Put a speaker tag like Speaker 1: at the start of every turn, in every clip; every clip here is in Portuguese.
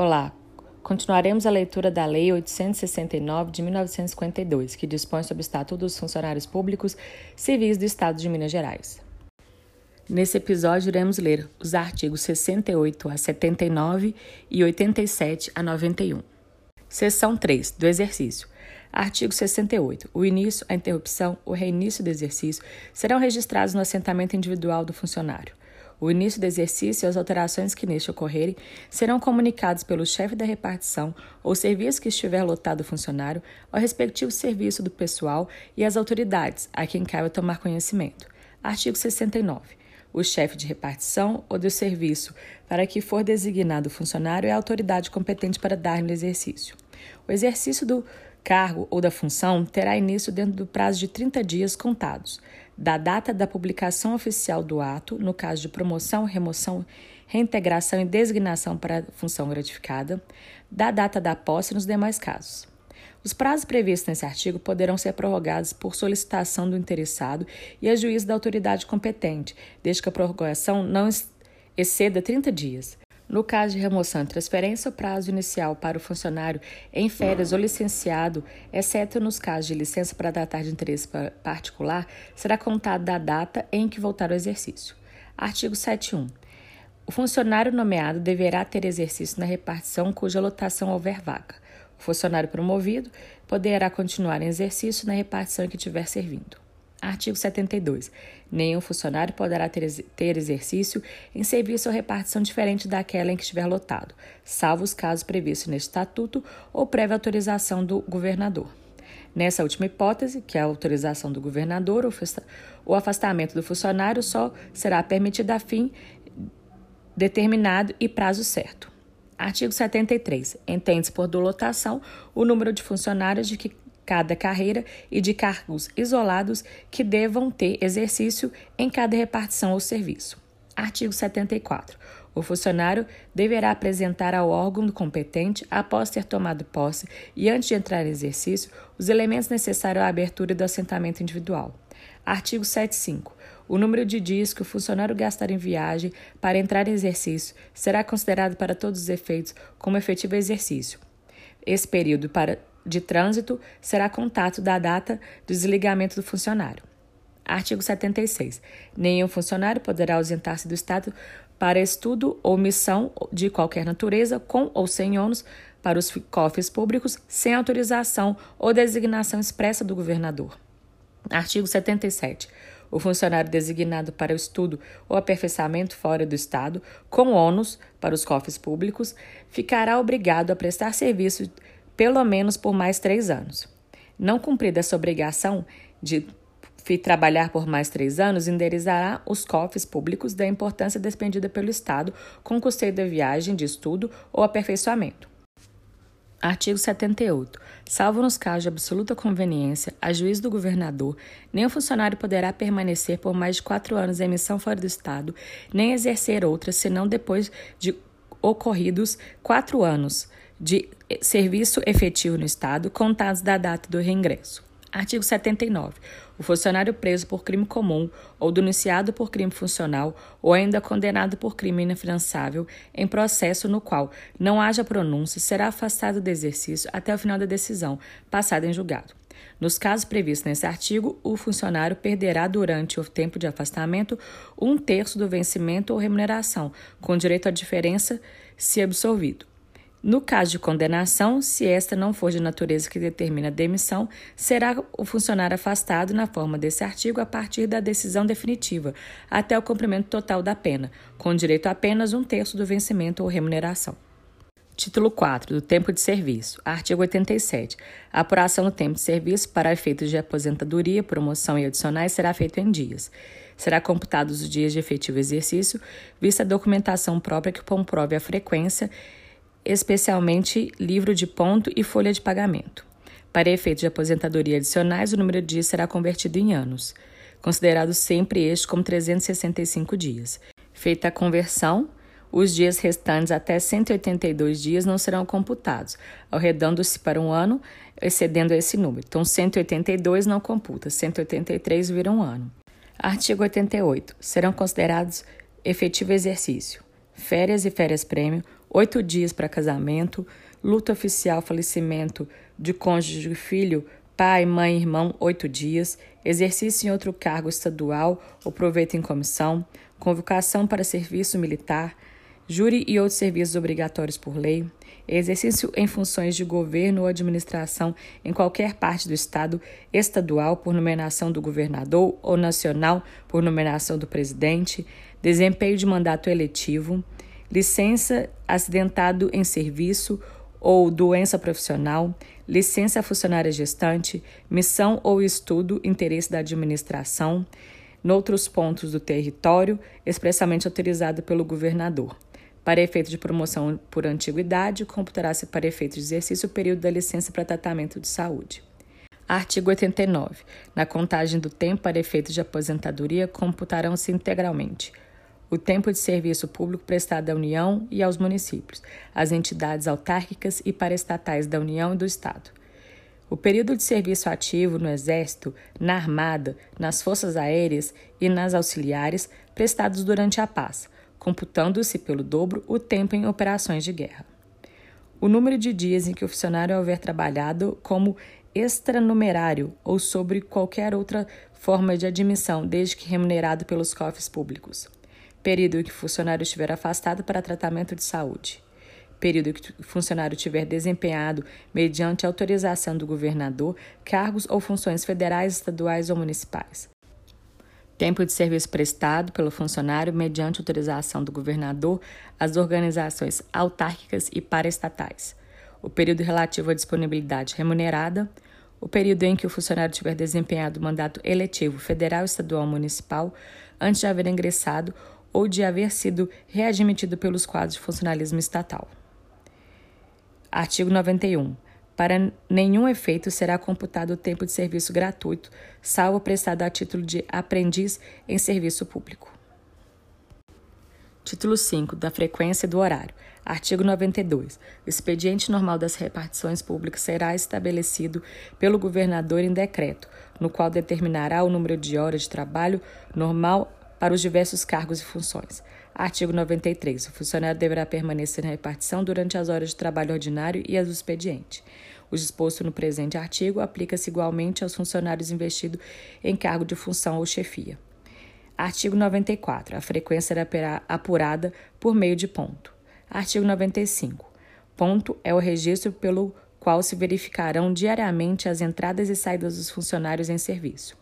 Speaker 1: Olá, continuaremos a leitura da Lei 869 de 1952, que dispõe sobre o Estatuto dos Funcionários Públicos Civis do Estado de Minas Gerais. Nesse episódio, iremos ler os artigos 68 a 79 e 87 a 91. Seção 3 do exercício. Artigo 68. O início, a interrupção, o reinício do exercício serão registrados no assentamento individual do funcionário. O início do exercício e as alterações que neste ocorrerem serão comunicados pelo chefe da repartição ou serviço que estiver lotado o funcionário ao respectivo serviço do pessoal e às autoridades a quem cabe tomar conhecimento. Artigo 69. O chefe de repartição ou do serviço para que for designado o funcionário é a autoridade competente para dar-lhe exercício. O exercício do cargo ou da função terá início dentro do prazo de 30 dias contados da data da publicação oficial do ato, no caso de promoção, remoção, reintegração e designação para função gratificada, da data da posse nos demais casos. Os prazos previstos nesse artigo poderão ser prorrogados por solicitação do interessado e a juízo da autoridade competente, desde que a prorrogação não exceda 30 dias. No caso de remoção e transferência, o prazo inicial para o funcionário em férias ou licenciado, exceto nos casos de licença para datar de interesse particular, será contado da data em que voltar ao exercício. Artigo 71. O funcionário nomeado deverá ter exercício na repartição cuja lotação houver vaga. O funcionário promovido poderá continuar em exercício na repartição em que estiver servindo. Artigo 72. Nenhum funcionário poderá ter, exercício em serviço ou repartição diferente daquela em que estiver lotado, salvo os casos previstos neste estatuto ou prévia autorização do governador. Nessa última hipótese, que é a autorização do governador, o afastamento do funcionário só será permitido a fim determinado e prazo certo. Artigo 73. Entende-se por dolotação o número de funcionários de que cada carreira e de cargos isolados que devam ter exercício em cada repartição ou serviço. Artigo 74. O funcionário deverá apresentar ao órgão competente, após ter tomado posse e antes de entrar em exercício, os elementos necessários à abertura do assentamento individual. Artigo 75. O número de dias que o funcionário gastar em viagem para entrar em exercício será considerado para todos os efeitos como efetivo exercício. Esse período para de trânsito será contato da data do desligamento do funcionário. Artigo 76. Nenhum funcionário poderá ausentar-se do Estado para estudo ou missão de qualquer natureza, com ou sem ônus, para os cofres públicos, sem autorização ou designação expressa do governador. Artigo 77. O funcionário designado para o estudo ou aperfeiçoamento fora do Estado, com ônus para os cofres públicos, ficará obrigado a prestar serviço pelo menos por mais três anos. Não cumprida essa obrigação de trabalhar por mais três anos, indenizará os cofres públicos da importância despendida pelo Estado com custeio da viagem de estudo ou aperfeiçoamento. Artigo 78. Salvo nos casos de absoluta conveniência, a juízo do governador, nem o funcionário poderá permanecer por mais de quatro anos em missão fora do Estado, nem exercer outra, senão depois de ocorridos quatro anos de serviço efetivo no Estado, contados da data do reingresso. Artigo 79. O funcionário preso por crime comum ou denunciado por crime funcional ou ainda condenado por crime inafiançável em processo no qual não haja pronúncia será afastado do exercício até o final da decisão, passada em julgado. Nos casos previstos nesse artigo, o funcionário perderá durante o tempo de afastamento um terço do vencimento ou remuneração, com direito à diferença se absolvido. No caso de condenação, se esta não for de natureza que determina a demissão, será o funcionário afastado na forma desse artigo a partir da decisão definitiva, até o cumprimento total da pena, com direito a apenas um terço do vencimento ou remuneração. Título 4 do Tempo de Serviço. Artigo 87. A apuração do tempo de serviço para efeitos de aposentadoria, promoção e adicionais será feita em dias. Será computados os dias de efetivo exercício, vista a documentação própria que comprove a frequência especialmente livro de ponto e folha de pagamento. Para efeitos de aposentadoria adicionais, o número de dias será convertido em anos, considerado sempre este como 365 dias. Feita a conversão, os dias restantes até 182 dias não serão computados, arredondando-se para um ano, excedendo esse número. Então, 182 não computa, 183 vira um ano. Artigo 88. Serão considerados efetivo exercício, férias e férias prêmio, oito dias para casamento, luto oficial, falecimento de cônjuge e filho, pai, mãe, irmão, oito dias, exercício em outro cargo estadual ou proveito em comissão, convocação para serviço militar, júri e outros serviços obrigatórios por lei, exercício em funções de governo ou administração em qualquer parte do Estado, estadual por nomeação do governador ou nacional por nomeação do presidente, desempenho de mandato eletivo, licença acidentado em serviço ou doença profissional, licença funcionária gestante, missão ou estudo, interesse da administração, noutros pontos do território, expressamente autorizado pelo governador. Para efeito de promoção por antiguidade, computará-se para efeito de exercício o período da licença para tratamento de saúde. Artigo 89. Na contagem do tempo para efeito de aposentadoria, computarão-se integralmente o tempo de serviço público prestado à União e aos municípios, às entidades autárquicas e paraestatais da União e do Estado. O período de serviço ativo no Exército, na Armada, nas Forças Aéreas e nas auxiliares prestados durante a paz, computando-se pelo dobro o tempo em operações de guerra. O número de dias em que o funcionário houver trabalhado como extranumerário ou sobre qualquer outra forma de admissão, desde que remunerado pelos cofres públicos. Período em que o funcionário estiver afastado para tratamento de saúde. Período em que o funcionário tiver desempenhado, mediante autorização do governador, cargos ou funções federais, estaduais ou municipais. Tempo de serviço prestado pelo funcionário mediante autorização do governador às organizações autárquicas e paraestatais. O período relativo à disponibilidade remunerada. O período em que o funcionário tiver desempenhado mandato eletivo federal, estadual ou municipal antes de haver ingressado ou de haver sido readmitido pelos quadros de funcionalismo estatal. Artigo 91. Para nenhum efeito será computado o tempo de serviço gratuito, salvo prestado a título de aprendiz em serviço público. Título 5. Da frequência do horário. Artigo 92. O expediente normal das repartições públicas será estabelecido pelo governador em decreto, no qual determinará o número de horas de trabalho normal para os diversos cargos e funções. Artigo 93. O funcionário deverá permanecer na repartição durante as horas de trabalho ordinário e as do expediente. O disposto no presente artigo aplica-se igualmente aos funcionários investidos em cargo de função ou chefia. Artigo 94. A frequência será apurada por meio de ponto. Artigo 95. Ponto é o registro pelo qual se verificarão diariamente as entradas e saídas dos funcionários em serviço.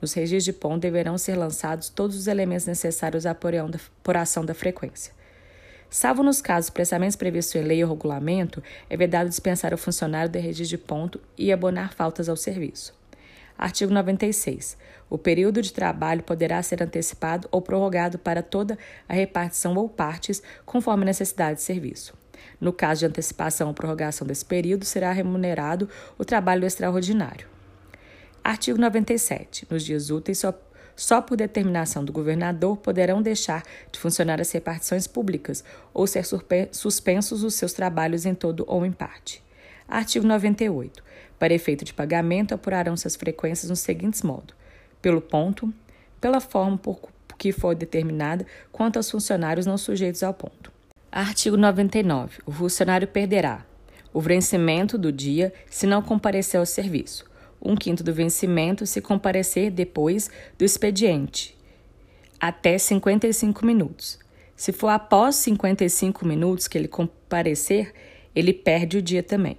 Speaker 1: Nos registros de ponto deverão ser lançados todos os elementos necessários à apuração da frequência. Salvo nos casos expressamente previstos em lei ou regulamento, é vedado dispensar o funcionário de registro de ponto e abonar faltas ao serviço. Artigo 96. O período de trabalho poderá ser antecipado ou prorrogado para toda a repartição ou partes, conforme a necessidade de serviço. No caso de antecipação ou prorrogação desse período, será remunerado o trabalho extraordinário. Artigo 97. Nos dias úteis, só só por determinação do governador poderão deixar de funcionar as repartições públicas ou ser suspensos os seus trabalhos em todo ou em parte. Artigo 98. Para efeito de pagamento, apurarão-se as frequências nos seguintes modos: pelo ponto, pela forma por que for determinada quanto aos funcionários não sujeitos ao ponto. Artigo 99. O funcionário perderá o vencimento do dia se não comparecer ao serviço um quinto do vencimento se comparecer depois do expediente, até 55 minutos. Se for após 55 minutos que ele comparecer, ele perde o dia também.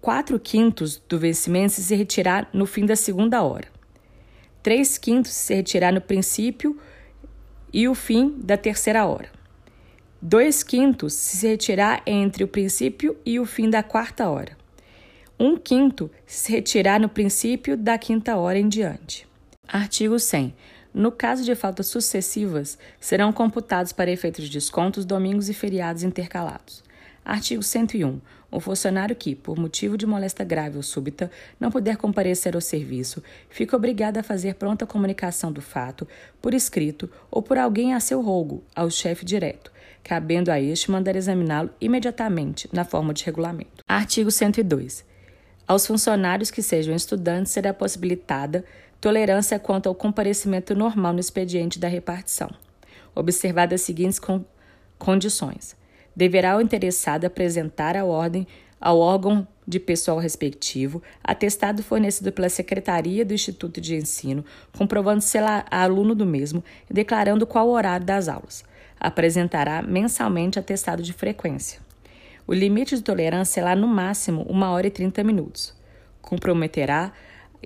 Speaker 1: Quatro quintos do vencimento se retirar no fim da segunda hora. Três quintos se retirar no princípio e o fim da terceira hora. Dois quintos se retirar entre o princípio e o fim da quarta hora um quinto se retirar no princípio da quinta hora em diante. Artigo 100. No caso de faltas sucessivas, serão computados para efeitos de descontos domingos e feriados intercalados. Artigo 101. O funcionário que, por motivo de moléstia grave ou súbita, não puder comparecer ao serviço, fica obrigado a fazer pronta comunicação do fato, por escrito ou por alguém a seu rogo, ao chefe direto, cabendo a este mandar examiná-lo imediatamente, na forma de regulamento. Artigo 102. Aos funcionários que sejam estudantes será possibilitada tolerância quanto ao comparecimento normal no expediente da repartição, observadas as seguintes con condições: deverá o interessado apresentar à ordem ao órgão de pessoal respectivo, atestado fornecido pela Secretaria do Instituto de Ensino, comprovando ser aluno do mesmo e declarando qual o horário das aulas. Apresentará mensalmente atestado de frequência. O limite de tolerância será no máximo 1 hora e 30 minutos. Comprometerá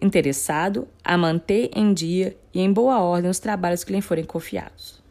Speaker 1: interessado a manter em dia e em boa ordem os trabalhos que lhe forem confiados.